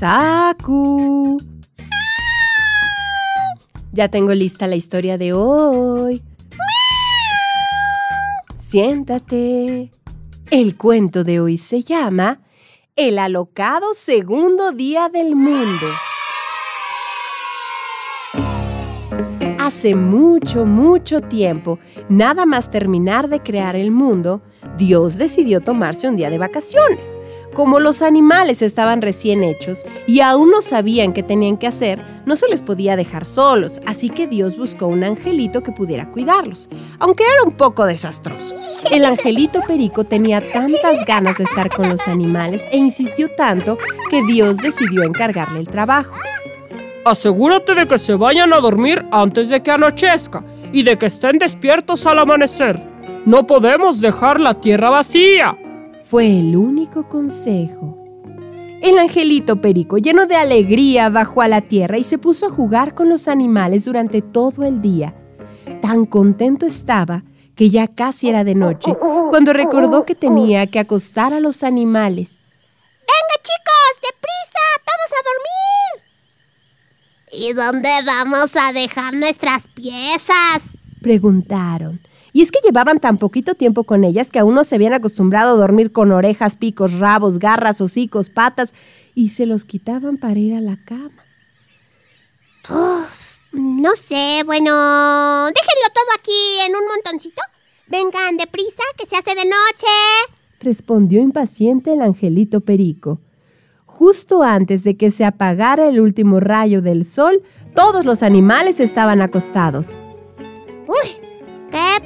Saku. Ya tengo lista la historia de hoy. Siéntate. El cuento de hoy se llama El alocado segundo día del mundo. Hace mucho, mucho tiempo, nada más terminar de crear el mundo, Dios decidió tomarse un día de vacaciones. Como los animales estaban recién hechos y aún no sabían qué tenían que hacer, no se les podía dejar solos, así que Dios buscó un angelito que pudiera cuidarlos, aunque era un poco desastroso. El angelito Perico tenía tantas ganas de estar con los animales e insistió tanto que Dios decidió encargarle el trabajo. Asegúrate de que se vayan a dormir antes de que anochezca y de que estén despiertos al amanecer. No podemos dejar la tierra vacía. Fue el único consejo. El angelito Perico, lleno de alegría, bajó a la tierra y se puso a jugar con los animales durante todo el día. Tan contento estaba que ya casi era de noche cuando recordó que tenía que acostar a los animales. ¡Venga chicos, deprisa, todos a dormir! ¿Y dónde vamos a dejar nuestras piezas? Preguntaron. Y es que llevaban tan poquito tiempo con ellas que aún no se habían acostumbrado a dormir con orejas, picos, rabos, garras, hocicos, patas, y se los quitaban para ir a la cama. no sé, bueno, déjenlo todo aquí en un montoncito. Vengan deprisa, que se hace de noche. Respondió impaciente el angelito Perico. Justo antes de que se apagara el último rayo del sol, todos los animales estaban acostados.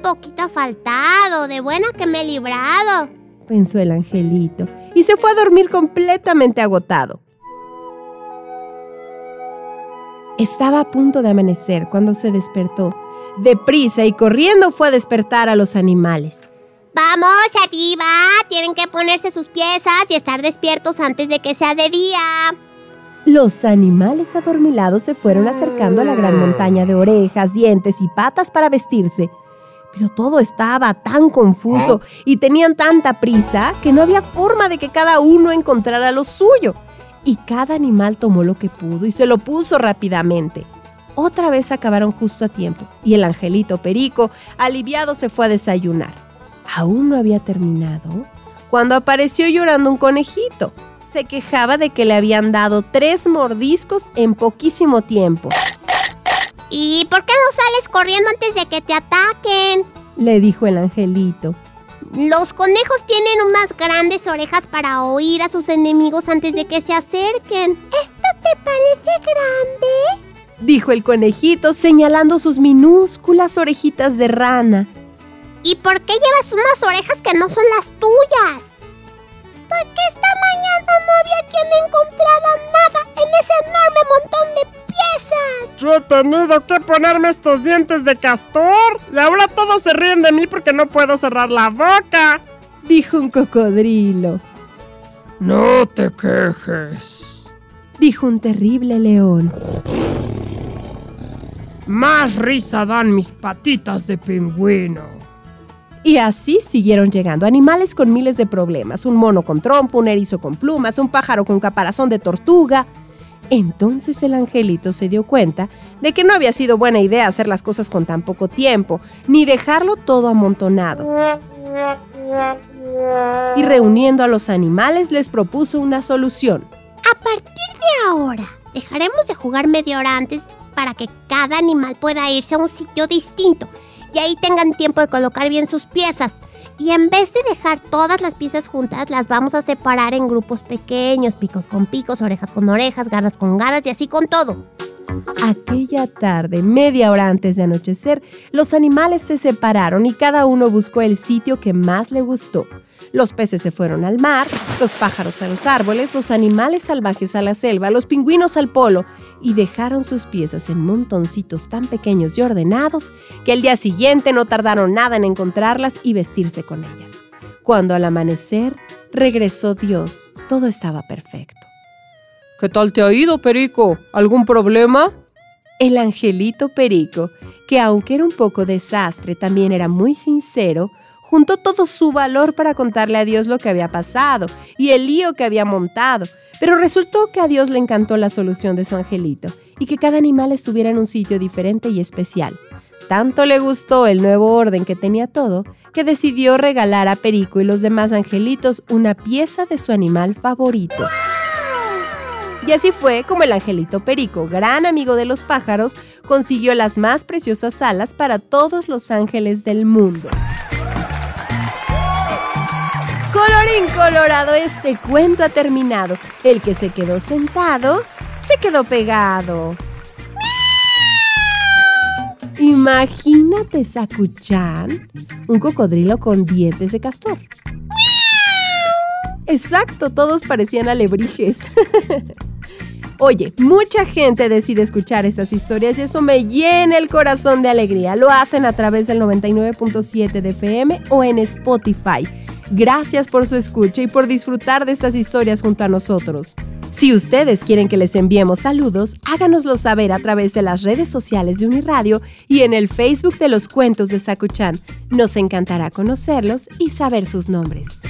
¡Uy! ¡Qué poquito faltado! ¡De buena que me he librado! pensó el angelito, y se fue a dormir completamente agotado. Estaba a punto de amanecer cuando se despertó. Deprisa y corriendo fue a despertar a los animales. ¡Vamos arriba! Tienen que ponerse sus piezas y estar despiertos antes de que sea de día. Los animales adormilados se fueron acercando a la gran montaña de orejas, dientes y patas para vestirse. Pero todo estaba tan confuso y tenían tanta prisa que no había forma de que cada uno encontrara lo suyo. Y cada animal tomó lo que pudo y se lo puso rápidamente. Otra vez acabaron justo a tiempo y el angelito Perico, aliviado, se fue a desayunar. Aún no había terminado cuando apareció llorando un conejito. Se quejaba de que le habían dado tres mordiscos en poquísimo tiempo. ¿Y por qué no sales corriendo antes de que te ataquen? Le dijo el angelito. Los conejos tienen unas grandes orejas para oír a sus enemigos antes de que se acerquen. ¿Esto te parece grande? Dijo el conejito señalando sus minúsculas orejitas de rana. ¿Y por qué llevas unas orejas que no son las tuyas? Porque esta mañana no había quien encontrara nada en ese enorme montón de yo he tenido que ponerme estos dientes de castor. Y ahora todos se ríen de mí porque no puedo cerrar la boca. Dijo un cocodrilo. No te quejes. Dijo un terrible león. Más risa dan mis patitas de pingüino. Y así siguieron llegando animales con miles de problemas. Un mono con trompo, un erizo con plumas, un pájaro con caparazón de tortuga, entonces el angelito se dio cuenta de que no había sido buena idea hacer las cosas con tan poco tiempo, ni dejarlo todo amontonado. Y reuniendo a los animales les propuso una solución. A partir de ahora, dejaremos de jugar media hora antes para que cada animal pueda irse a un sitio distinto y ahí tengan tiempo de colocar bien sus piezas. Y en vez de dejar todas las piezas juntas, las vamos a separar en grupos pequeños, picos con picos, orejas con orejas, garras con garras y así con todo. Aquella tarde, media hora antes de anochecer, los animales se separaron y cada uno buscó el sitio que más le gustó. Los peces se fueron al mar, los pájaros a los árboles, los animales salvajes a la selva, los pingüinos al polo, y dejaron sus piezas en montoncitos tan pequeños y ordenados que el día siguiente no tardaron nada en encontrarlas y vestirse con ellas. Cuando al amanecer regresó Dios, todo estaba perfecto. ¿Qué tal te ha ido, Perico? ¿Algún problema? El angelito Perico, que aunque era un poco desastre, también era muy sincero, juntó todo su valor para contarle a Dios lo que había pasado y el lío que había montado. Pero resultó que a Dios le encantó la solución de su angelito y que cada animal estuviera en un sitio diferente y especial. Tanto le gustó el nuevo orden que tenía todo, que decidió regalar a Perico y los demás angelitos una pieza de su animal favorito. Y así fue como el angelito Perico, gran amigo de los pájaros, consiguió las más preciosas alas para todos los ángeles del mundo. Colorín colorado, este cuento ha terminado. El que se quedó sentado, se quedó pegado. Imagínate, Sakuchan, un cocodrilo con dientes de castor. Exacto, todos parecían alebrijes. Oye, mucha gente decide escuchar estas historias y eso me llena el corazón de alegría. Lo hacen a través del 99.7 de FM o en Spotify. Gracias por su escucha y por disfrutar de estas historias junto a nosotros. Si ustedes quieren que les enviemos saludos, háganoslo saber a través de las redes sociales de Uniradio y en el Facebook de los cuentos de Sakuchan. Nos encantará conocerlos y saber sus nombres.